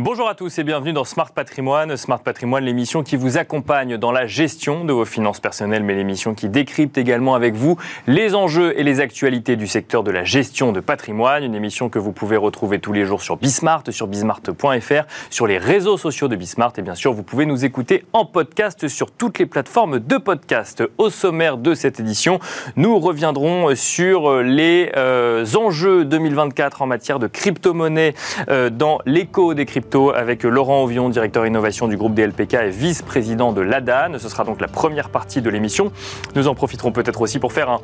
Bonjour à tous et bienvenue dans Smart Patrimoine. Smart Patrimoine, l'émission qui vous accompagne dans la gestion de vos finances personnelles, mais l'émission qui décrypte également avec vous les enjeux et les actualités du secteur de la gestion de patrimoine. Une émission que vous pouvez retrouver tous les jours sur Bismart, sur bismart.fr, sur les réseaux sociaux de Bismart et bien sûr, vous pouvez nous écouter en podcast sur toutes les plateformes de podcast. Au sommaire de cette édition, nous reviendrons sur les euh, enjeux 2024 en matière de crypto-monnaie euh, dans l'écho des crypto avec Laurent Ovion, directeur innovation du groupe DLPK et vice-président de l'ADAN. Ce sera donc la première partie de l'émission. Nous en profiterons peut-être aussi pour faire un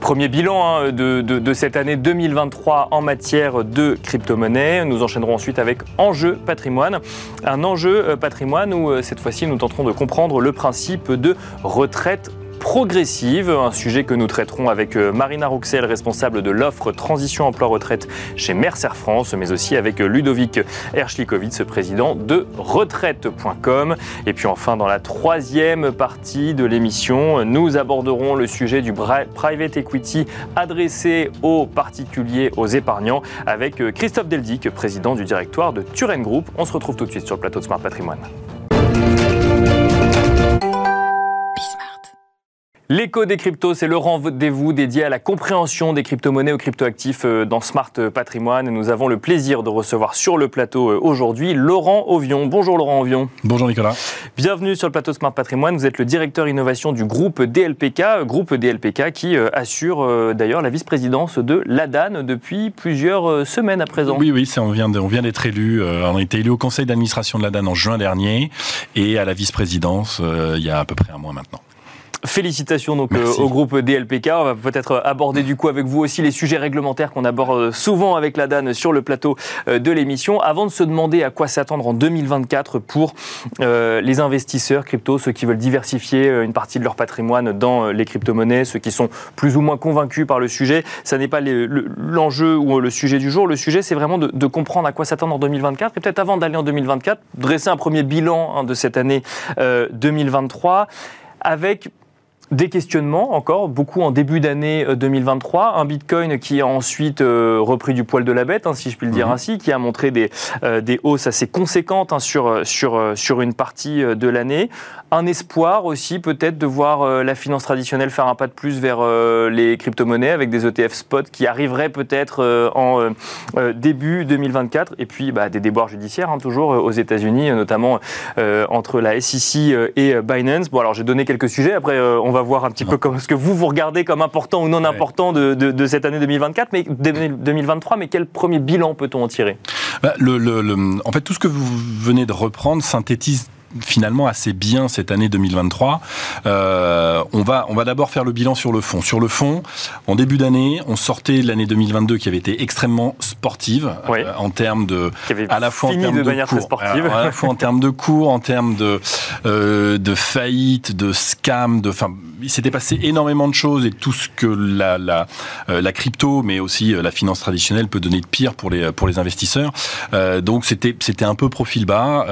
premier bilan hein, de, cette année 2023 en matière de crypto-monnaie. Nous enchaînerons ensuite avec Enjeu patrimoine. Un enjeu euh, patrimoine où euh, cette fois-ci nous tenterons de comprendre le principe de retraite progressive, un sujet que nous traiterons avec euh, Marina Rouxel, responsable de l'offre Transition Emploi Retraite chez Mercer France, mais aussi avec Ludovic Erschlikowitz, président de retraite.com. Et puis enfin, dans la troisième partie de l'émission, nous aborderons le sujet du private equity adressé aux particuliers, aux épargnants, avec euh, Christophe Deldic, président du directoire de Turen Group. On se retrouve tout de suite sur le plateau de Smart Patrimoine. L'écho des cryptos, c'est le rendez-vous dédié à la compréhension des crypto-monnaies aux crypto-actifs euh, dans Smart Patrimoine. nous avons le plaisir de recevoir sur le plateau euh, aujourd'hui Laurent Ovion. Bonjour Laurent Ovion. Bonjour Nicolas. Bienvenue sur le plateau Smart Patrimoine. Vous êtes le directeur innovation du groupe DLPK, groupe DLPK qui euh, assure d'ailleurs la vice-présidence de l'ADAN depuis plusieurs semaines à présent. Oui, oui, on vient, on vient d'être élu. on a été élu au conseil d'administration de l'ADAN en juin dernier et à la vice-présidence il y a à peu près un mois maintenant. Félicitations donc euh, au groupe DLPK. On va peut-être aborder du coup avec vous aussi les sujets réglementaires qu'on aborde souvent avec la DAN sur le plateau euh, de l'émission. Avant de se demander à quoi s'attendre en 2024 pour euh, les investisseurs crypto, ceux qui veulent diversifier une partie de leur patrimoine dans les crypto-monnaies, ceux qui sont plus ou moins convaincus par le sujet, ça n'est pas l'enjeu ou le sujet du jour. Le sujet, c'est vraiment de, comprendre à quoi s'attendre en 2024. Et peut-être avant d'aller en 2024, dresser un premier bilan hein, de cette année 2023 avec des questionnements encore, beaucoup en début d'année 2023. Euh, Un Bitcoin qui a ensuite euh, repris du poil de la bête, hein, si je puis le dire mhm. ainsi, qui a montré des, euh, des hausses assez conséquentes hein, sur, sur, sur une partie de l'année. Un espoir aussi peut-être de voir la finance traditionnelle faire un pas de plus vers les crypto-monnaies avec des ETF spot qui arriveraient peut-être en début 2024. Et puis bah, des déboires judiciaires, hein, toujours aux États-Unis, notamment entre la SEC et Binance. Bon, alors j'ai donné quelques sujets. Après, on va voir un petit peu comme ce que vous vous regardez comme important ou non important de, cette année 2024, mais 2023. Mais quel premier bilan peut-on en tirer? Bah, le, En fait, tout ce que vous venez de reprendre synthétise finalement assez bien cette année 2023. Euh, on va, on va d'abord faire le bilan sur le fond. Sur le fond, en début d'année, on sortait l'année 2022 qui avait été extrêmement sportive euh, en termes de, à la fois en termes de, cours, sportive. à la fois en termes de cours, en termes de euh, de faillite, de scam, de, enfin, il s'était passé énormément de choses et tout ce que la la, euh, la crypto, mais aussi euh, la finance traditionnelle peut donner de pire pour les pour les investisseurs. Euh, donc c'était c'était un peu profil bas,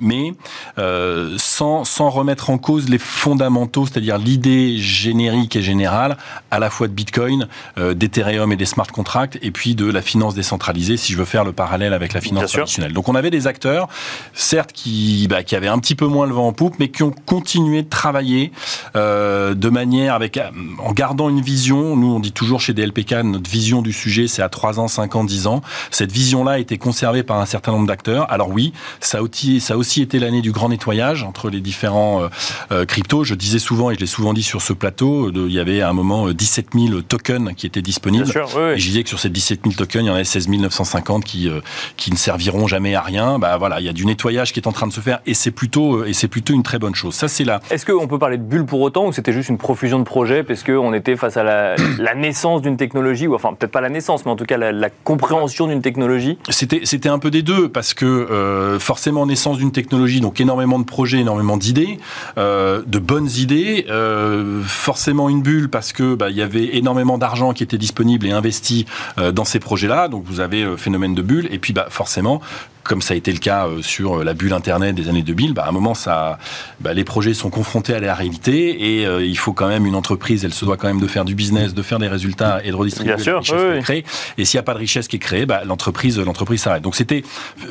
mais euh, sans, sans remettre en cause les fondamentaux, c'est-à-dire l'idée générique et générale à la fois de Bitcoin, euh, d'Ethereum et des smart contracts, et puis de la finance décentralisée, si je veux faire le parallèle avec la finance traditionnelle. Donc on avait des acteurs, certes, qui, bah, qui avaient un petit peu moins le vent en poupe, mais qui ont continué de travailler euh, de manière avec, en gardant une vision. Nous, on dit toujours chez DLPK, notre vision du sujet, c'est à 3 ans, 5 ans, 10 ans. Cette vision-là a été conservée par un certain nombre d'acteurs. Alors oui, ça a aussi, ça a aussi été l'année du grand nettoyage entre les différents euh, euh, cryptos. Je disais souvent, et je l'ai souvent dit sur ce plateau, de, il y avait à un moment 17 euh, 000 tokens qui étaient disponibles. Et je disais que sur ces 17 000 tokens, il y en avait 16 950 qui, qui ne serviront jamais à rien. Bah voilà, il y a du nettoyage qui est en train de se faire et c'est plutôt, et c'est plutôt une très bonne chose. Ça, c'est là. Est-ce qu'on peut parler de bulle pour autant ou c'était juste une profusion de projets parce qu'on était face à la, la naissance d'une technologie, ou enfin peut-être pas la naissance, mais en tout cas la, compréhension d'une technologie? C'était, c'était un peu des deux parce que forcément naissance d'une technologie, donc énormément de projets, énormément d'idées, euh, de bonnes idées, euh, forcément une bulle parce que bah, il y avait énormément d'argent qui était disponible et investi euh, dans ces projets-là, donc vous avez phénomène de bulle, et puis bah, forcément comme ça a été le cas sur la bulle Internet des années 2000, bah, à un moment, ça, bah, les projets sont confrontés à la réalité et il faut quand même une entreprise, elle se doit quand même de faire du business, de faire des résultats et de redistribuer Bien la sûr, richesse oui, Et s'il n'y a pas de richesse qui est créée, bah, l'entreprise, l'entreprise s'arrête. Donc c'était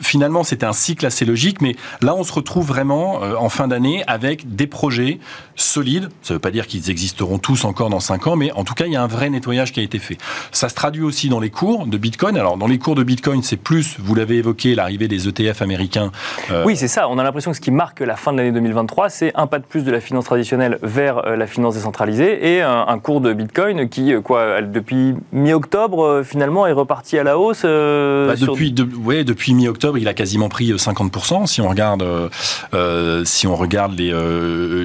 finalement c'était un cycle assez logique, mais là on se retrouve vraiment en fin d'année avec des projets solides. Ça ne veut pas dire qu'ils existeront tous encore dans 5 ans, mais en tout cas, il y a un vrai nettoyage qui a été fait. Ça se traduit aussi dans les cours de Bitcoin. Alors, dans les cours de Bitcoin, c'est plus, vous l'avez évoqué, l'arrivée des ETF américains. Euh, oui, c'est ça. On a l'impression que ce qui marque la fin de l'année 2023, c'est un pas de plus de la finance traditionnelle vers euh, la finance décentralisée et un, cours de Bitcoin qui, euh, quoi, depuis mi-octobre, finalement, est reparti à la hausse. Bah, depuis, ouais, depuis mi-octobre, il a quasiment pris 50% si on regarde, si on regarde les,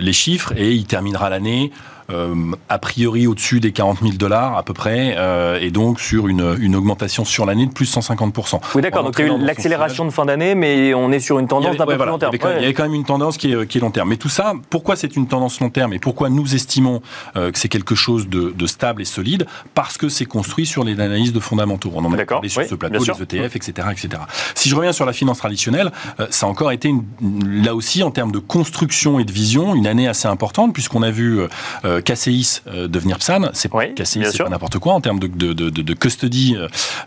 les chiffres et il terminera l'année a priori au-dessus des 40 000 dollars à peu près, euh, et donc sur une, une augmentation sur l'année de plus 150%. Oui, d'accord. Donc il y a eu l'accélération de fin d'année, mais on est sur une tendance d'un peu plus long terme. Il y, avait quand même une tendance qui est, qui est long terme. Mais tout ça, pourquoi c'est une tendance long terme et pourquoi nous estimons euh, que c'est quelque chose de, de, stable et solide? Parce que c'est construit sur les analyses de fondamentaux. On en a parlé sur ce plateau, les ETF, etc., etc. Si je reviens sur la finance traditionnelle, ça a encore été une, là aussi en termes de construction et de vision une année assez importante puisqu'on a vu euh, KCIS euh, devenir PSAN. C'est oui, KCIS, c'est pas n'importe quoi en termes de, de, de, de custody,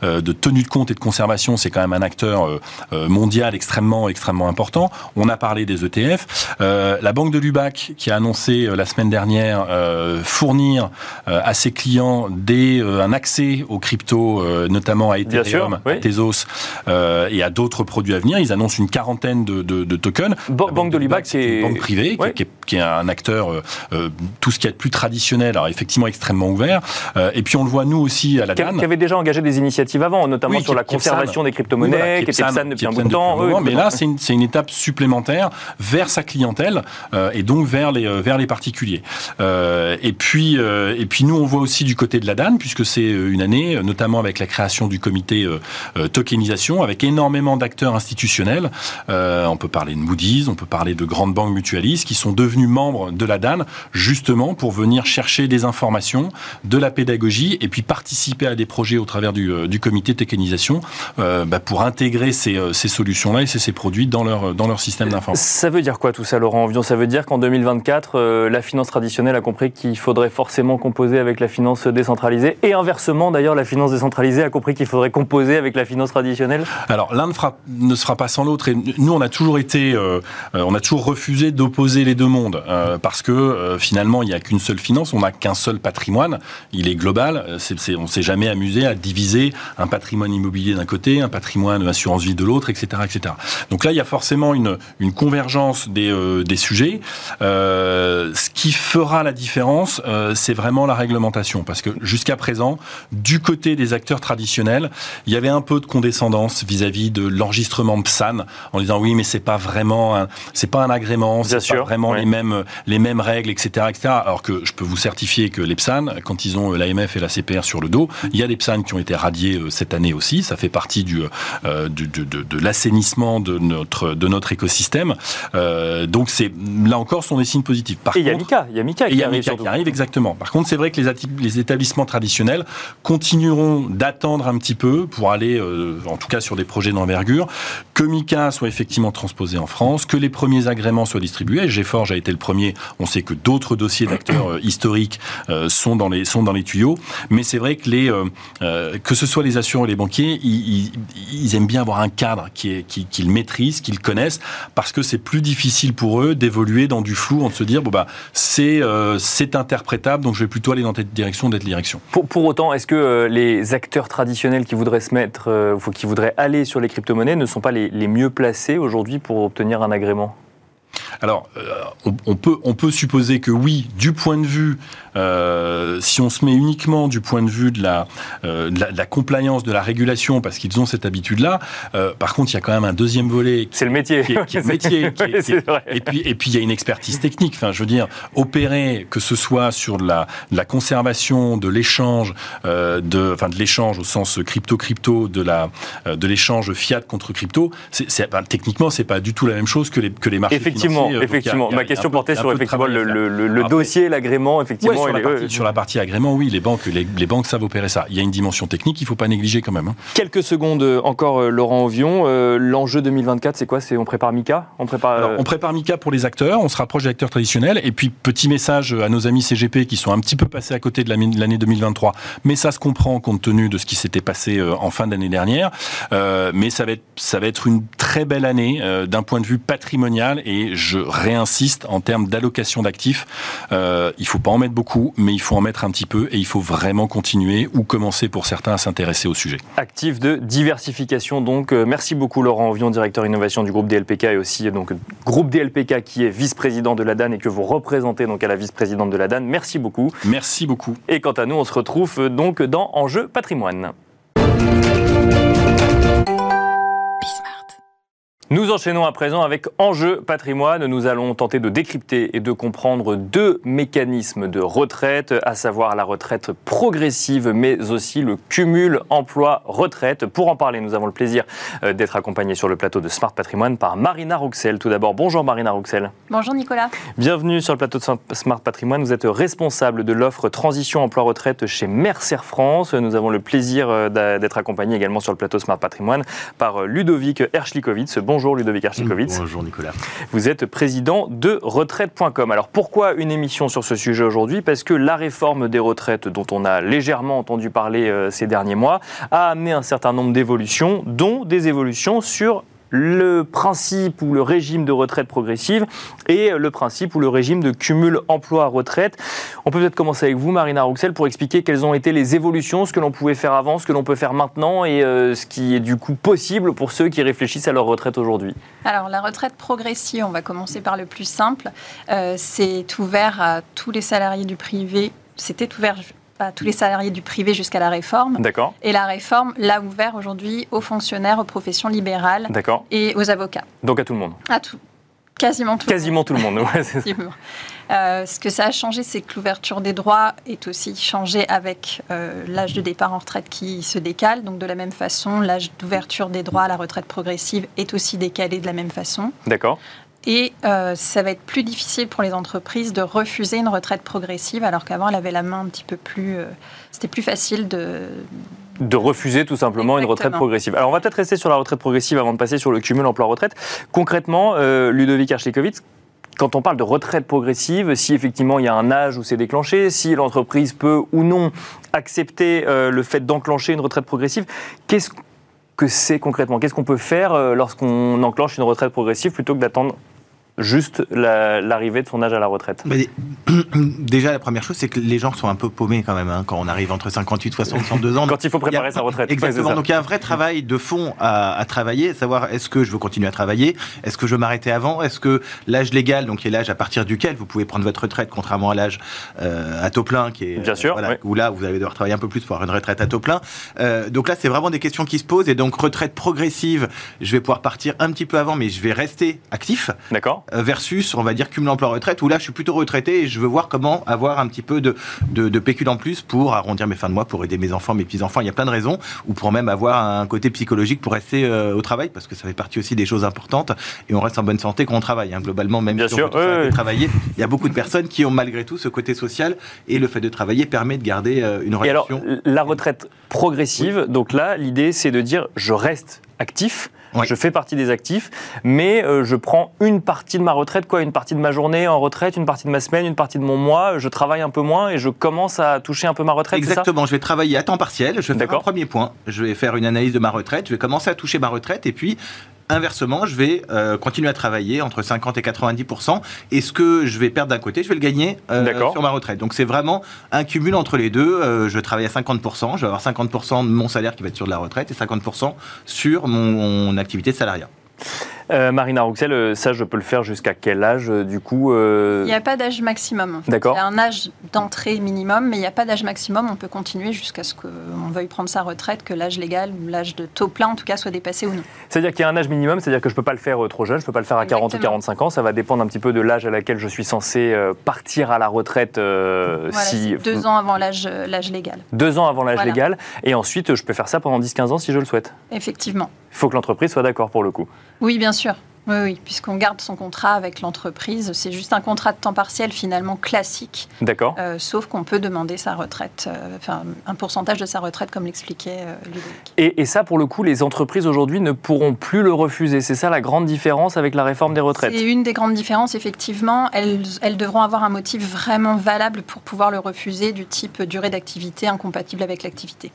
euh, de tenue de compte et de conservation. C'est quand même un acteur mondial extrêmement, extrêmement important. On a parlé des ETF. la banque de Lubac qui a annoncé la semaine dernière fournir à ses clients des, un accès aux cryptos, notamment à Ethereum, à Tezos et à d'autres produits à venir. Ils annoncent une quarantaine de, tokens. banque de Lubac, c'est une banque privée qui, est, qui, est, un acteur, tout ce qui est plus traditionnel, alors effectivement extrêmement ouvert. Euh, et puis on le voit nous aussi à la DAN. Qui avait déjà engagé des initiatives avant, notamment sur la conservation des crypto-monnaies, qui était PSAN depuis un bout de temps. mais là, c'est une, une, étape supplémentaire vers sa clientèle euh, et donc vers les, euh, vers les particuliers. et, puis, et puis nous, on voit aussi du côté de la DAN, puisque c'est une année, notamment avec la création du comité tokenisation, avec énormément d'acteurs institutionnels. on peut parler de Moody's, on peut parler de grandes banques mutualistes qui sont devenus membres de la DAN, justement pour venir chercher des informations, de la pédagogie et puis participer à des projets au travers du, euh, du comité de euh, bah, pour intégrer ces, euh, ces solutions-là et ces, ces, produits dans leur, dans leur système d'information. Ça veut dire quoi tout ça, Laurent Envion Ça veut dire qu'en 2024, la finance traditionnelle a compris qu'il faudrait forcément composer avec la finance décentralisée et inversement, d'ailleurs, la finance décentralisée a compris qu'il faudrait composer avec la finance traditionnelle? Alors, l'un ne, ne sera pas sans l'autre et nous, on a toujours été, on a toujours refusé d'opposer les deux mondes parce que finalement, il n'y a qu'une seule finance, on n'a qu'un seul patrimoine, il est global, on ne s'est jamais amusé à diviser un patrimoine immobilier d'un côté, un patrimoine assurance vie de l'autre, etc., etc. Donc là, il y a forcément une, une convergence des, euh, des sujets. Euh, ce qui fera la différence, euh, c'est vraiment la réglementation, parce que jusqu'à présent, du côté des acteurs traditionnels, il y avait un peu de condescendance vis-à-vis de l'enregistrement PSAN, en disant oui, mais c'est pas vraiment, c'est pas un agrément, c'est pas vraiment les mêmes les mêmes règles, etc., etc. Alors que je peux vous certifier que les PSAN, quand ils ont euh, l'AMF et la CPR sur le dos, il y a des PSAN qui ont été radiés euh, cette année aussi. Ça fait partie du, euh, de, de l'assainissement de notre, de notre écosystème. donc c'est là encore, sont des signes positifs. Par et il y a Mika, il y a Mika qui, arrive, qui arrive. exactement. Par contre, c'est vrai que les, les, établissements traditionnels continueront d'attendre un petit peu pour aller, en tout cas sur des projets d'envergure, que Mika soit effectivement transposé en France, que les premiers agréments soient distribués. G-Forge a été le premier. On sait que d'autres dossiers d'acteurs euh, historiques euh, sont dans les sont dans les tuyaux. Mais c'est vrai que les euh, que ce soit les assureurs et les banquiers, ils, aiment bien avoir un cadre qu'ils qui maîtrisent, qu'ils connaissent, parce que c'est plus difficile pour eux d'évoluer dans du flou, en se dire bon bah c'est c'est interprétable, donc je vais plutôt aller dans cette direction, d'être direction. Pour, pour autant, est-ce que les acteurs traditionnels qui voudraient se mettre, qui voudraient aller sur les crypto-monnaies, ne sont pas les, les mieux placés aujourd'hui pour obtenir un agrément? Alors, euh, on, peut, on peut supposer que oui, du point de vue, euh, si on se met uniquement du point de vue de la, euh, de la, compliance, de la régulation, parce qu'ils ont cette habitude-là. par contre, il y a quand même un deuxième volet. C'est le métier. Qui est, le métier. et puis, et puis, il y a une expertise technique. Enfin, je veux dire, opérer, que ce soit sur de la, la conservation, de l'échange, de, enfin, de l'échange au sens crypto-crypto, de la, de l'échange fiat contre crypto, c'est, c'est, ben, techniquement, c'est pas du tout la même chose que les, que les marchés Effectivement, effectivement, effectivement. Ma question portait sur effectivement le, dossier, l'agrément, effectivement. sur, la partie, agrément, oui, les banques, les, banques savent opérer ça. Il y a une dimension technique qu'il ne faut pas négliger quand même. Hein. Quelques secondes encore, Laurent Ovion. L'enjeu 2024, c'est quoi? C'est on prépare Mika? On prépare, on prépare Mika pour les acteurs, on se rapproche des acteurs traditionnels. Et puis, petit message à nos amis CGP qui sont un petit peu passés à côté de l'année 2023. Mais ça se comprend compte tenu de ce qui s'était passé en fin d'année dernière. mais ça va être, ça va être une très belle année d'un point de vue patrimonial et je réinsiste en termes d'allocation d'actifs. Euh, il faut pas en mettre beaucoup, mais il faut en mettre un petit peu et il faut vraiment continuer ou commencer pour certains à s'intéresser au sujet. Actifs de diversification donc. Euh, merci beaucoup Laurent Ovion, directeur innovation du groupe DLPK et aussi donc groupe DLPK qui est vice-président de la DAN et que vous représentez donc à la vice-présidente de la DAN. Merci beaucoup. Merci beaucoup. Et quant à nous, on se retrouve euh, donc dans Enjeu patrimoine. Nous enchaînons à présent avec Enjeu patrimoine. Nous allons tenter de décrypter et de comprendre deux mécanismes de retraite, à savoir la retraite progressive, mais aussi le cumul emploi-retraite. Pour en parler, nous avons le plaisir euh, d'être accompagnés sur le plateau de Smart Patrimoine par Marina Rouxel. Tout d'abord, bonjour Marina Rouxel. Bonjour Nicolas. Bienvenue sur le plateau de Smart Patrimoine. Vous êtes responsable de l'offre Transition Emploi-Retraite chez Mercer France. Nous avons le plaisir euh, d'être accompagnés également sur le plateau Smart Patrimoine par euh, Ludovic Erschlikowitz. Bonjour. Bonjour Ludovic Archikowitz. Bonjour Nicolas. Vous êtes président de retraite.com. Alors pourquoi une émission sur ce sujet aujourd'hui? Parce que la réforme des retraites dont on a légèrement entendu parler euh, ces derniers mois a amené un certain nombre d'évolutions, dont des évolutions sur le principe ou le régime de retraite progressive et le principe ou le régime de cumul emploi-retraite. On peut peut-être commencer avec vous, Marina Rouxel, pour expliquer quelles ont été les évolutions, ce que l'on pouvait faire avant, ce que l'on peut faire maintenant et euh, ce qui est du coup possible pour ceux qui réfléchissent à leur retraite aujourd'hui. Alors la retraite progressive, on va commencer par le plus simple. Euh, c'est ouvert à tous les salariés du privé. C'était ouvert à tous les salariés du privé jusqu'à la réforme. D'accord. Et la réforme l'a ouvert aujourd'hui aux fonctionnaires, aux professions libérales et aux avocats. Donc à tout le monde À tout. Quasiment tout Quasiment le monde. tout le monde, euh, ce que ça a changé, c'est que l'ouverture des droits est aussi changée avec euh, l'âge de départ en retraite qui se décale. Donc de la même façon, l'âge d'ouverture des droits à la retraite progressive est aussi décalé de la même façon. D'accord. Et euh, ça va être plus difficile pour les entreprises de refuser une retraite progressive, alors qu'avant, elle avait la main un petit peu plus. Euh, c'était plus facile de. De refuser tout simplement une retraite progressive. Alors, on va peut-être rester sur la retraite progressive avant de passer sur le cumul emploi-retraite. Concrètement, euh, Ludovic Archikowitz, quand on parle de retraite progressive, si effectivement il y a un âge où c'est déclenché, si l'entreprise peut ou non accepter le fait d'enclencher une retraite progressive, qu'est-ce que c'est concrètement? Qu'est-ce qu'on peut faire lorsqu'on enclenche une retraite progressive plutôt que d'attendre juste l'arrivée de son âge à la retraite Déjà, la première chose, c'est que les gens sont un peu paumés quand même, hein, quand on arrive entre 58 et 62 ans. quand il faut préparer sa retraite. Exactement. donc il y a un vrai travail de fond à, travailler, savoir est-ce que je veux continuer à travailler, est-ce que je veux m'arrêter avant, est-ce que l'âge légal, donc qui est l'âge à partir duquel vous pouvez prendre votre retraite, contrairement à l'âge euh, à taux plein, qui est Bien sûr, voilà, où là vous allez devoir travailler un peu plus pour avoir une retraite à taux plein. Euh, donc là, c'est vraiment des questions qui se posent et donc retraite progressive, je vais pouvoir partir un petit peu avant, mais je vais rester actif. D'accord. Euh, versus, on va dire, cumul emploi-retraite, où là, je suis plutôt retraité et je veux voir comment avoir un petit peu de, de, de pécule en plus pour arrondir mes fins de mois, pour aider mes enfants, mes petits-enfants. Il y a plein de raisons, ou pour même avoir un côté psychologique pour rester euh, au travail, parce que ça fait partie aussi des choses importantes, et on reste en bonne santé quand on travaille. Hein. Globalement, même si on peut travailler, il y a beaucoup de personnes qui ont malgré tout ce côté social, et le fait de travailler permet de garder euh, une relation. Et alors, la retraite progressive, donc là, l'idée, c'est de dire, je reste actif, je fais partie des actifs, mais euh, je prends une partie de ma retraite, quoi, une partie de ma journée en retraite, une partie de ma semaine, une partie de mon mois. Je travaille un peu moins et je commence à toucher un peu ma retraite. Exactement. je vais travailler à temps partiel. Je vais faire un premier point. Je vais faire une analyse de ma retraite. Je vais commencer à toucher ma retraite et puis Inversement, je vais euh, continuer à travailler entre 50 et 90% et ce que je vais perdre d'un côté, je vais le gagner euh, sur ma retraite. Donc c'est vraiment un cumul entre les deux. Euh, je travaille à 50% je vais avoir 50% de mon salaire qui va être sur de la retraite et 50% sur mon activité de salariat. Euh, Marina Rouxel, euh, ça, je peux le faire jusqu'à quel âge, euh, du coup Il n'y a pas d'âge maximum. D'accord. Il y a un âge d'entrée minimum, mais il n'y a pas d'âge maximum. On peut continuer jusqu'à ce qu'on veuille prendre sa retraite, que l'âge légal l'âge de taux plein, en tout cas, soit dépassé ou non. C'est-à-dire qu'il y a un âge minimum, c'est-à-dire que je ne peux pas le faire trop jeune, je ne peux pas le faire à 40 ou 45 ans. Ça va dépendre un petit peu de l'âge à laquelle je suis censé partir à la retraite. Voilà, si... Deux ans avant l'âge légal. Deux ans avant l'âge légal. Et ensuite, je peux faire ça pendant 10-15 ans si je le souhaite. Effectivement. Il faut que l'entreprise soit d'accord pour le coup. Oui, bien sûr. Oui, oui puisqu'on garde son contrat avec l'entreprise. C'est juste un contrat de temps partiel finalement classique. D'accord. Euh, sauf qu'on peut demander sa retraite, euh, enfin un pourcentage de sa retraite comme l'expliquait euh, Ludovic. Et, et, ça, pour le coup, les entreprises aujourd'hui ne pourront plus le refuser. C'est ça la grande différence avec la réforme des retraites? C'est une des grandes différences, effectivement. Elles, elles devront avoir un motif vraiment valable pour pouvoir le refuser du type durée d'activité incompatible avec l'activité.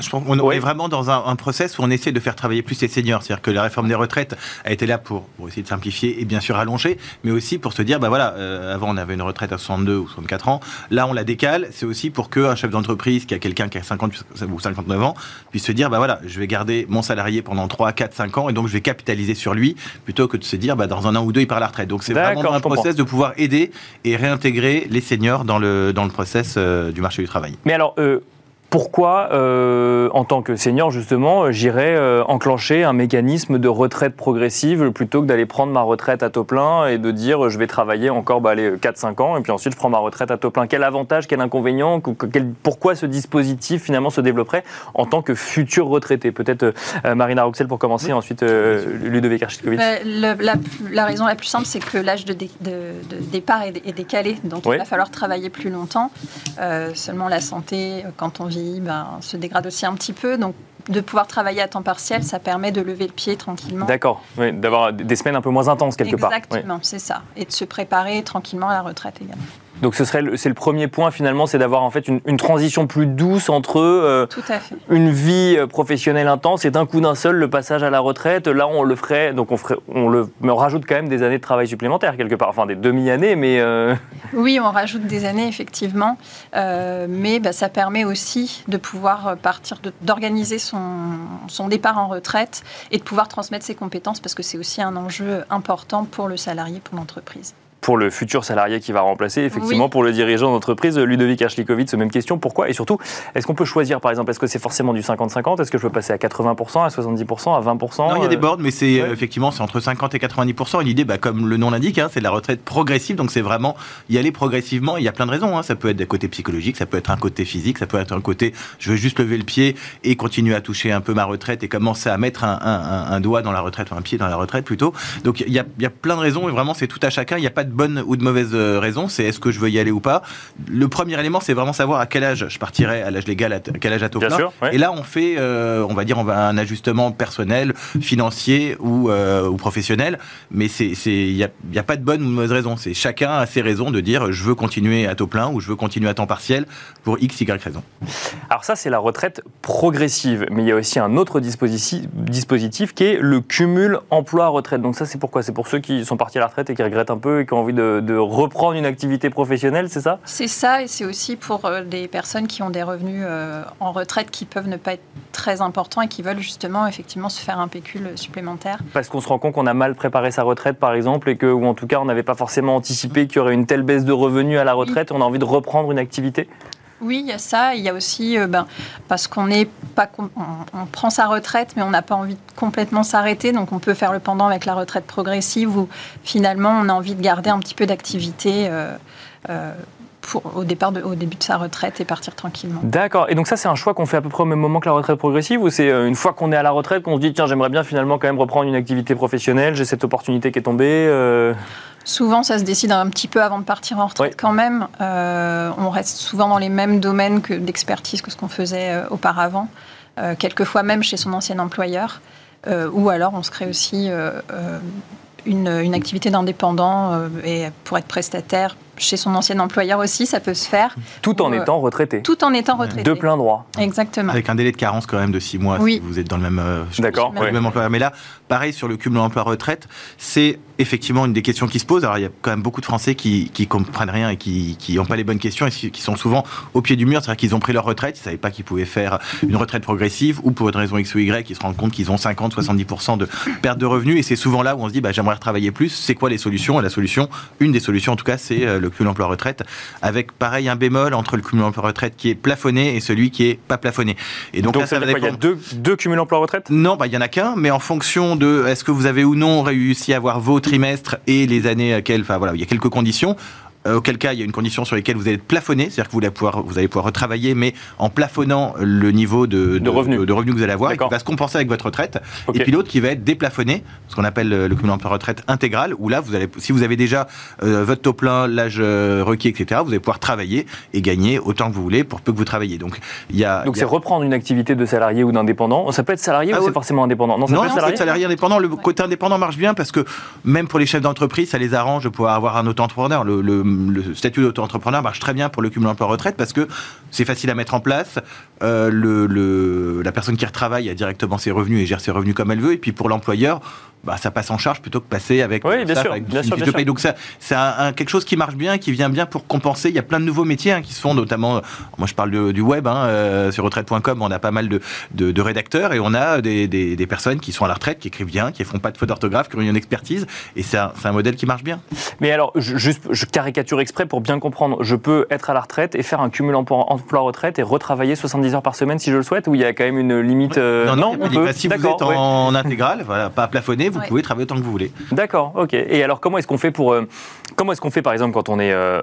Je pense qu'on est vraiment dans un, process où on essaie de faire travailler plus les seniors. C'est-à-dire que la réforme des retraites a été là pour, essayer de simplifier et bien sûr allonger, mais aussi pour se dire, bah voilà, euh, avant on avait une retraite à 62 ou 64 ans, là on la décale. C'est aussi pour qu'un chef d'entreprise qui a quelqu'un qui a 50 ou 59 ans puisse se dire, bah voilà, je vais garder mon salarié pendant 3, 4, 5 ans et donc je vais capitaliser sur lui plutôt que de se dire, bah dans un an ou deux il part à la retraite. Donc c'est vraiment un process de pouvoir aider et réintégrer les seniors dans le, dans le process euh, du marché du travail. Mais alors, euh, pourquoi, euh, en tant que senior, justement, j'irais euh, enclencher un mécanisme de retraite progressive plutôt que d'aller prendre ma retraite à taux plein et de dire je vais travailler encore bah, 4-5 ans et puis ensuite je prends ma retraite à taux plein. Quel avantage, quel inconvénient Pourquoi ce dispositif finalement se développerait en tant que futur retraité? Peut-être euh, Marina Roxel pour commencer, ensuite Ludovic Architkovitch. La, la, raison la plus simple, c'est que l'âge de, départ est, décalé, donc il va falloir travailler plus longtemps. seulement la santé, quand on vit ben, se dégrade aussi un petit peu. Donc, de pouvoir travailler à temps partiel, ça permet de lever le pied tranquillement. D'accord, d'avoir des semaines un peu moins intenses quelque part. Exactement, c'est ça. Et de se préparer tranquillement à la retraite également. Donc ce serait c'est le premier point finalement, c'est d'avoir en fait une, transition plus douce entre euh, une vie euh, professionnelle intense et d'un coup d'un seul le passage à la retraite. Là on le ferait, donc on ferait, on le, mais on rajoute quand même des années de travail supplémentaires quelque part, enfin des demi-années, mais euh, oui on rajoute des années effectivement, mais bah, ça permet aussi de pouvoir partir, d'organiser son, son départ en retraite et de pouvoir transmettre ses compétences parce que c'est aussi un enjeu important pour le salarié, pour l'entreprise pour le futur salarié qui va remplacer, effectivement, pour le dirigeant d'entreprise, Ludovic Archlikovitz, même question. Pourquoi? Et surtout, est-ce qu'on peut choisir, par exemple, est-ce que c'est forcément du 50-50 Est-ce que je peux passer à 80%, à 70%, à 20% Non, il y a des euh, boards, mais c'est euh, effectivement c'est entre 50 et 90%. Une idée, bah, comme le nom l'indique, hein, c'est la retraite progressive, donc c'est vraiment y aller progressivement. Il y a plein de raisons. Hein. Ça peut être des côtés psychologiques, ça peut être un côté physique, ça peut être un côté je veux juste lever le pied et continuer à toucher un peu ma retraite et commencer à mettre un, doigt dans la retraite, ou un pied dans la retraite plutôt. Donc il y a, y a plein de raisons et vraiment c'est tout à chacun. Il n'y a pas de bonne ou de mauvaise euh, raison, c'est est-ce que je veux y aller ou pas. Le premier élément, c'est vraiment savoir à quel âge je partirai, à l'âge légal, à quel âge à taux plein. Et là, on fait, euh, on va dire, on va un ajustement personnel, financier ou, euh, ou professionnel. Mais il n'y a, y a pas de bonne ou de mauvaise raison. C'est chacun a ses raisons de dire je veux continuer à taux plein ou je veux continuer à temps partiel pour x, y raison. Alors ça, c'est la retraite progressive. Mais il y a aussi un autre dispositif, dispositif qui est le cumul emploi-retraite. Donc ça, c'est pourquoi? C'est pour ceux qui sont partis à la retraite et qui regrettent un peu et qui ont envie de, de reprendre une activité professionnelle, c'est ça C'est ça, et c'est aussi pour euh, des personnes qui ont des revenus euh, en retraite qui peuvent ne pas être très importants et qui veulent justement effectivement se faire un pécule supplémentaire. Parce qu'on se rend compte qu'on a mal préparé sa retraite, par exemple, et que, ou en tout cas, on n'avait pas forcément anticipé qu'il y aurait une telle baisse de revenus à la retraite, et on a envie de reprendre une activité oui, il y a ça. Il y a aussi, euh, ben, parce qu'on est pas, on, prend sa retraite, mais on n'a pas envie de complètement s'arrêter. Donc, on peut faire le pendant avec la retraite progressive, où finalement, on a envie de garder un petit peu d'activité. Euh, euh, pour, au, départ au début de sa retraite et partir tranquillement. D'accord. Et donc ça, c'est un choix qu'on fait à peu près au même moment que la retraite progressive ou c'est une fois qu'on est à la retraite qu'on se dit, tiens, j'aimerais bien finalement quand même reprendre une activité professionnelle, j'ai cette opportunité qui est tombée Souvent, ça se décide un petit peu avant de partir en retraite quand même. Euh, on reste souvent dans les mêmes domaines d'expertise que ce qu'on faisait euh, auparavant, euh, quelquefois même chez son ancien employeur. ou alors, on se crée aussi une, une, activité d'indépendant et pour être prestataire chez son ancien employeur aussi, ça peut se faire. Tout en étant retraité. Tout en étant retraité. De plein droit. Exactement. Avec un délai de carence quand même de 6 mois si vous êtes dans le même, D'accord, même employeur. Mais là, pareil sur le cumul emploi-retraite, c'est effectivement une des questions qui se posent. Alors il y a quand même beaucoup de Français qui, qui comprennent rien et qui n'ont pas les bonnes questions et qui sont souvent au pied du mur. C'est-à-dire qu'ils ont pris leur retraite, ils ne savaient pas qu'ils pouvaient faire une retraite progressive ou pour une raison X ou Y, ils se rendent compte qu'ils ont 50-70% de perte de revenus et c'est souvent là où on se dit bah, j'aimerais retravailler plus. C'est quoi les solutions? Et la solution, une des solutions en tout cas, c'est euh, le cumul emploi-retraite avec pareil un bémol entre le cumul emploi-retraite qui est plafonné et celui qui est pas plafonné. Et donc, là, ça, va Il y a deux, deux cumuls emploi-retraite? Non, bah, il y en a qu'un, mais en fonction de est-ce que vous avez ou non réussi à avoir vos trimestres et les années à quelles, enfin voilà, il y a quelques conditions auquel cas il y a une condition sur laquelle vous allez être plafonné, c'est-à-dire que vous allez pouvoir, vous allez pouvoir retravailler, mais en plafonnant le niveau de, de, revenus. de, revenus que vous allez avoir, et qui va se compenser avec votre retraite. Et puis l'autre qui va être déplafonné, ce qu'on appelle le cumul emploi-retraite intégral, où là, vous allez, si vous avez déjà euh, votre taux plein, l'âge euh, requis, etc., vous allez pouvoir travailler et gagner autant que vous voulez pour peu que vous travaillez. Donc, il y a. Donc, c'est reprendre une activité de salarié ou d'indépendant. Ça peut être salarié ah ou c'est forcément indépendant? Non, ça peut être salarié. salarié indépendant. Le côté indépendant marche bien parce que même pour les chefs d'entreprise, ça les arrange de pouvoir avoir un auto-entrepreneur. Le, le, statut d'auto-entrepreneur marche très bien pour le cumul emploi-retraite parce que c'est facile à mettre en place. Euh, le, la personne qui retravaille a directement ses revenus et gère ses revenus comme elle veut. Et puis pour l'employeur, bah, ça passe en charge plutôt que passer avec, oui, bien sûr, bien sûr, Donc ça, c'est quelque chose qui marche bien, qui vient bien pour compenser. Il y a plein de nouveaux métiers hein, qui se font, notamment, moi je parle du web, hein, euh, sur retraite.com, on a pas mal de, de, rédacteurs et on a des, des, des, personnes qui sont à la retraite, qui écrivent bien, qui font pas de faute d'orthographe, qui ont une expertise, et c'est un, un, modèle qui marche bien. Mais alors, juste, je caricature exprès pour bien comprendre, je peux être à la retraite et faire un cumul emploi-retraite et retravailler 70 heures par semaine si je le souhaite, ou il y a quand même une limite euh, Non, non, si vous êtes en intégrale, voilà, pas plafonné, vous pouvez travailler autant que vous voulez. D'accord, ok. Et alors, comment est-ce qu'on fait pour. Euh, comment est-ce qu'on fait, par exemple, quand on est euh,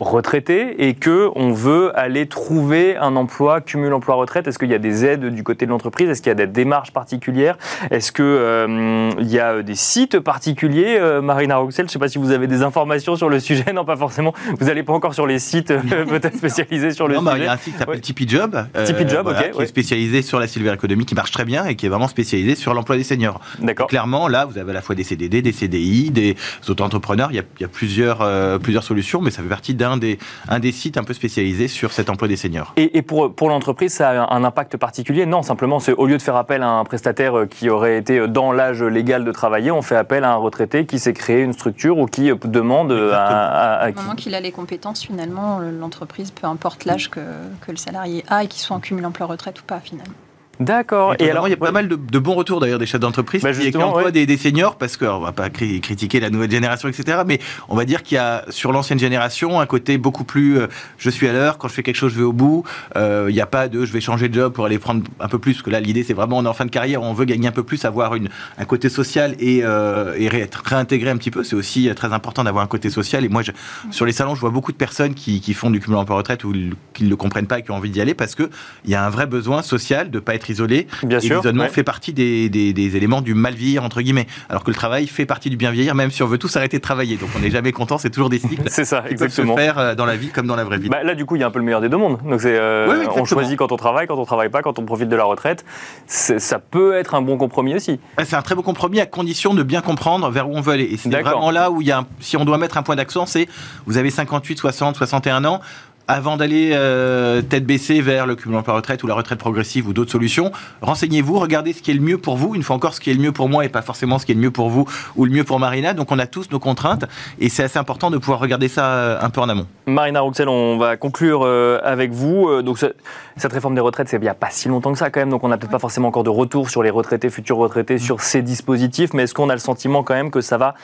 retraité et que on veut aller trouver un emploi cumul emploi retraite Est-ce qu'il y a des aides du côté de l'entreprise? Est-ce qu'il y a des démarches particulières? Est-ce qu'il euh, y a des sites particuliers Marina Roxel, je ne sais pas si vous avez des informations sur le sujet. Non, pas forcément. Vous n'allez pas encore sur les sites peut-être spécialisés sur le non, sujet. il y a un site qui s'appelle Tipeee Job, Tipeee Job ok, qui est spécialisé sur la silver economy, qui marche très bien et qui est vraiment spécialisé sur l'emploi des seniors. D'accord. Clairement, là, vous avez à la fois des CDD, des CDI, des auto-entrepreneurs. Il, il y a, plusieurs, plusieurs solutions, mais ça fait partie d'un des, un des sites un peu spécialisés sur cet emploi des seniors. Et, pour, pour l'entreprise, ça a un impact particulier? Non, simplement, c'est au lieu de faire appel à un prestataire qui aurait été dans l'âge légal de travailler, on fait appel à un retraité qui s'est créé une structure ou qui demande à, à, Au moment qu'il a les compétences, finalement, l'entreprise, peu importe l'âge que, que le salarié a et qu'il soit en cumul emploi-retraite ou pas, finalement. D'accord. Et, alors, il y a pas mal de, bons retours d'ailleurs des chefs d'entreprise bah qui, emploient des, seniors parce qu'on va pas critiquer la nouvelle génération, etc. Mais on va dire qu'il y a sur l'ancienne génération un côté beaucoup plus euh, je suis à l'heure, quand je fais quelque chose, je vais au bout. Euh, il n'y a pas de je vais changer de job pour aller prendre un peu plus. Parce que là, l'idée, c'est vraiment on est en fin de carrière, on veut gagner un peu plus, avoir une, un côté social et, euh, et être réintégré un petit peu. C'est aussi très important d'avoir un côté social. Et moi, je, sur les salons, je vois beaucoup de personnes qui, qui font du cumul emploi-retraite ou qui ne le comprennent pas et qui ont envie d'y aller parce qu'il y a un vrai besoin social de pas être isolé. Bien et l'isolement fait partie des, des, éléments du mal vieillir, entre guillemets. Alors que le travail fait partie du bien vieillir, même si on veut tous arrêter de travailler. Donc on n'est jamais content, c'est toujours des cycles. c'est ça, exactement. se faire euh, dans la vie comme dans la vraie vie. Bah, là, du coup, il y a un peu le meilleur des deux mondes. Donc c'est, euh, on choisit quand on travaille, quand on travaille pas, quand on profite de la retraite. Ça peut être un bon compromis aussi. C'est un très bon compromis à condition de bien comprendre vers où on veut aller. Et c'est vraiment là où il y a, si on doit mettre un point d'accent, c'est vous avez 58, 60, 61 ans avant d'aller euh, tête baissée vers le cumul emploi-retraite ou la retraite progressive ou d'autres solutions, renseignez-vous, regardez ce qui est le mieux pour vous. Une fois encore, ce qui est le mieux pour moi et pas forcément ce qui est le mieux pour vous ou le mieux pour Marina. Donc on a tous nos contraintes et c'est assez important de pouvoir regarder ça euh, un peu en amont. Marina Roxel, on va conclure euh, avec vous. Donc cette réforme des retraites, c'est il n'y a pas si longtemps que ça quand même, donc on n'a peut-être pas forcément encore de retour sur les retraités, futurs retraités, sur ces dispositifs, mais est-ce qu'on a le sentiment quand même que ça va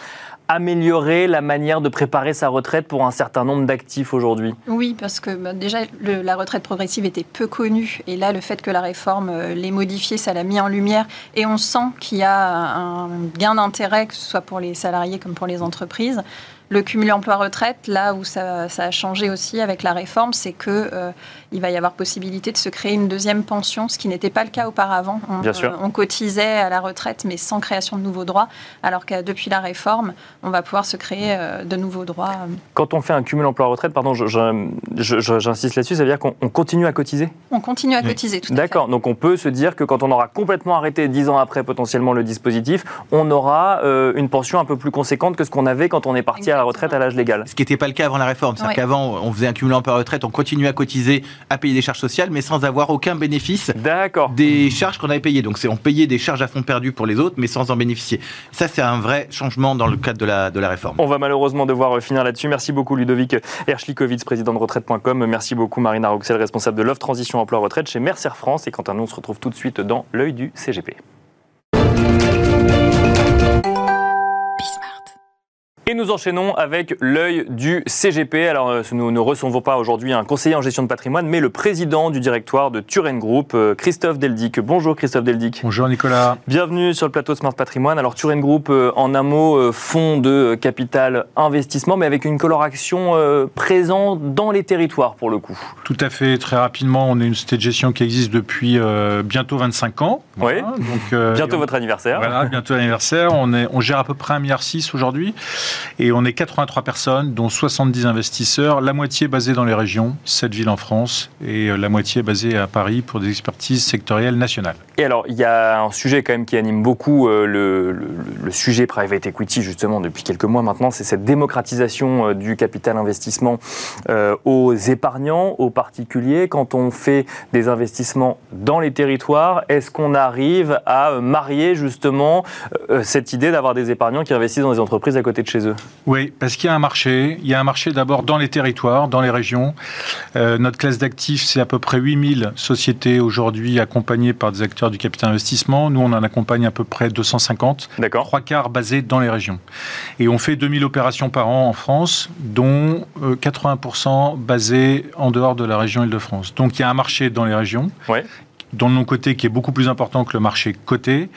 améliorer la manière de préparer sa retraite pour un certain nombre d'actifs aujourd'hui? Oui, parce que bah, déjà, la retraite progressive était peu connue. Et là, le fait que la réforme euh, l'ait modifiée, ça l'a mis en lumière. Et on sent qu'il y a un gain d'intérêt, que ce soit pour les salariés comme pour les entreprises. Le cumul emploi-retraite, là où ça, a changé aussi avec la réforme, c'est que euh, il va y avoir possibilité de se créer une deuxième pension, ce qui n'était pas le cas auparavant. On, Bien sûr. Euh, on cotisait à la retraite, mais sans création de nouveaux droits, alors que depuis la réforme, on va pouvoir se créer euh, de nouveaux droits. Quand on fait un cumul emploi-retraite, pardon, j'insiste là-dessus, ça veut dire qu'on continue à cotiser? On continue à cotiser, tout à fait. D'accord, donc on peut se dire que quand on aura complètement arrêté dix ans après potentiellement le dispositif, on aura une pension un peu plus conséquente que ce qu'on avait quand on est parti à la retraite à l'âge légal. Ce qui n'était pas le cas avant la réforme. C'est-à-dire qu'avant, on faisait un cumul emploi-retraite, on continuait à cotiser, à payer des charges sociales, mais sans avoir aucun bénéfice des charges qu'on avait payées. Donc, on payait des charges à fond perdu pour les autres, mais sans en bénéficier. Ça, c'est un vrai changement dans le cadre de la, de la réforme. On va malheureusement devoir euh, finir là-dessus. Merci beaucoup, Ludovic Erschlikowitz, président de retraite.com. Merci beaucoup, Marina Roxel, responsable de l'offre transition emploi-retraite chez Mercer France. Et quant à nous, on se retrouve tout de suite dans l'œil du CGP. Et nous enchaînons avec l'œil du CGP. Alors, euh, nous ne recevons pas aujourd'hui un conseiller en gestion de patrimoine, mais le président du directoire de Turen Group, euh, Christophe Deldic. Bonjour Christophe Deldic. Bonjour Nicolas. Bienvenue sur le plateau Smart Patrimoine. Alors, Turen Group, euh, en un mot, fonds de capital investissement, mais avec une coloration présente dans les territoires pour le coup. Tout à fait. Très rapidement, on est une société de gestion qui existe depuis bientôt 25 ans. oui. Donc, bientôt votre anniversaire. Voilà, bientôt l'anniversaire. On, on gère à peu près 1,6 milliard aujourd'hui. Et on est 83 personnes, dont 70 investisseurs, la moitié basée dans les régions, 7 villes en France, et euh, la moitié basée à Paris pour des expertises sectorielles nationales. Et alors, il y a un sujet quand même qui anime beaucoup euh, le, sujet private equity, justement, depuis quelques mois maintenant, c'est cette démocratisation euh, du capital investissement aux épargnants, aux particuliers. Quand on fait des investissements dans les territoires, est-ce qu'on arrive à marier justement cette idée d'avoir des épargnants qui investissent dans des entreprises à côté de chez eux? Oui, parce qu'il y a un marché. Il y a un marché d'abord dans les territoires, dans les régions. Euh, notre classe d'actifs, c'est à peu près 8000 sociétés aujourd'hui accompagnées par des acteurs du capital investissement. Nous, on en accompagne à peu près 250. D'accord. Trois quarts basés dans les régions. Et on fait 2000 opérations par an en France, dont 80% euh, basées en dehors de la région Île-de-France. Donc il y a un marché dans les régions. Ouais dans le non-coté qui est beaucoup plus important que le marché coté.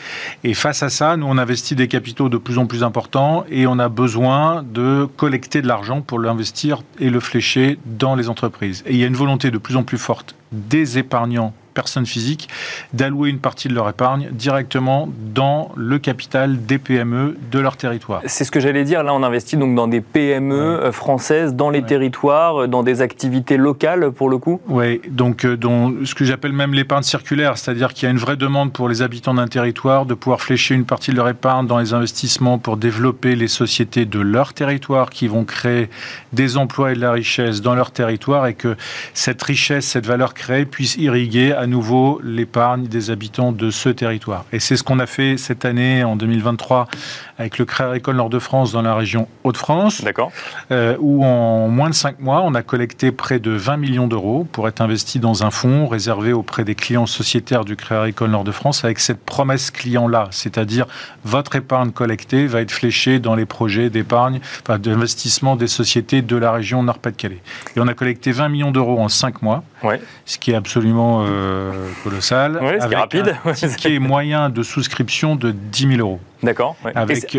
Et face à ça, nous, on investit des capitaux de plus en plus importants et on a besoin de collecter de l'argent pour l'investir et le flécher dans les entreprises. Et il y a une volonté de plus en plus forte des épargnants personnes physiques d'allouer une partie de leur épargne directement dans le capital des PME de leur territoire. C'est ce que j'allais dire. Là, on investit donc dans des PME euh, françaises, dans les territoires, euh, dans des activités locales pour le coup. Oui, donc euh, dans ce que j'appelle même l'épargne circulaire, c'est-à-dire qu'il y a une vraie demande pour les habitants d'un territoire de pouvoir flécher une partie de leur épargne dans les investissements pour développer les sociétés de leur territoire qui vont créer des emplois et de la richesse dans leur territoire et que cette richesse, cette valeur créée puisse irriguer à nouveau l'épargne des habitants de ce territoire. Et c'est ce qu'on a fait cette année, en 2023, avec le Crédit Agricole Nord-de-France dans la région Hauts-de-France. D'accord. Euh, où en moins de 5 mois, on a collecté près de 20 millions d'euros pour être investi dans un fonds réservé auprès des clients sociétaires du Crédit Agricole Nord-de-France avec cette promesse client-là, c'est-à-dire votre épargne collectée va être fléchée dans les projets d'épargne, enfin, d'investissement des sociétés de la région Nord-Pas-de-Calais. Et on a collecté 20 millions d'euros en 5 mois, ouais. ce qui est absolument... Euh, colossal. Oui, avec rapide. Un ticket moyen de souscription de 10 000 euros. D'accord.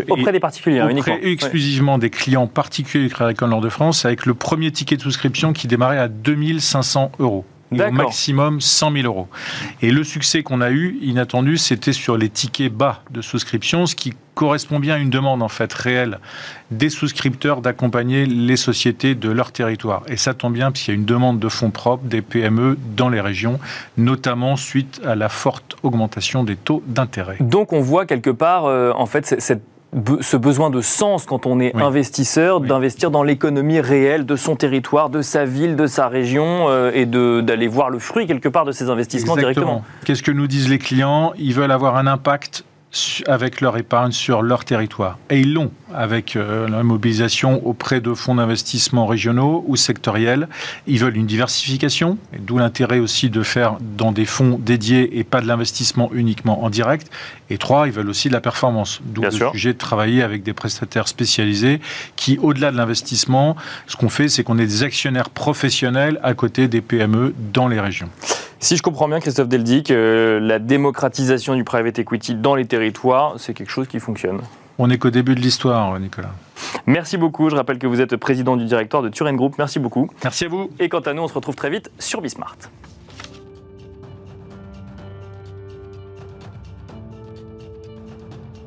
auprès des particuliers, hein, auprès exclusivement des clients particuliers du Crédit Agricole Nord-de-France, avec le premier ticket de souscription qui démarrait à 2500 euros au maximum 100 000 euros. Et le succès qu'on a eu, inattendu, c'était sur les tickets bas de souscription, ce qui correspond bien à une demande en fait réelle des souscripteurs d'accompagner les sociétés de leur territoire. Et ça tombe bien puisqu'il y a une demande de fonds propres des PME dans les régions, notamment suite à la forte augmentation des taux d'intérêt. Donc on voit quelque part euh, en fait cette ce besoin de sens quand on est investisseur, d'investir dans l'économie réelle de son territoire, de sa ville, de sa région, euh, et d'aller voir le fruit quelque part de ces investissements directement. Qu'est-ce que nous disent les clients? Ils veulent avoir un impact avec leur épargne sur leur territoire. Et ils l'ont avec euh, la mobilisation auprès de fonds d'investissement régionaux ou sectoriels. Ils veulent une diversification, d'où l'intérêt aussi de faire dans des fonds dédiés et pas de l'investissement uniquement en direct. Et trois, ils veulent aussi de la performance, d'où le sujet de travailler avec des prestataires spécialisés qui, au-delà de l'investissement, ce qu'on fait, c'est qu'on est des actionnaires professionnels à côté des PME dans les régions. Si je comprends bien, Christophe Deldic, euh, la démocratisation du private equity dans les territoires, c'est quelque chose qui fonctionne. On n'est qu'au début de l'histoire, Nicolas. Merci beaucoup. Je rappelle que vous êtes président du directoire de Turen Group. Merci beaucoup. Merci à vous. Et quant à nous, on se retrouve très vite sur Bismart.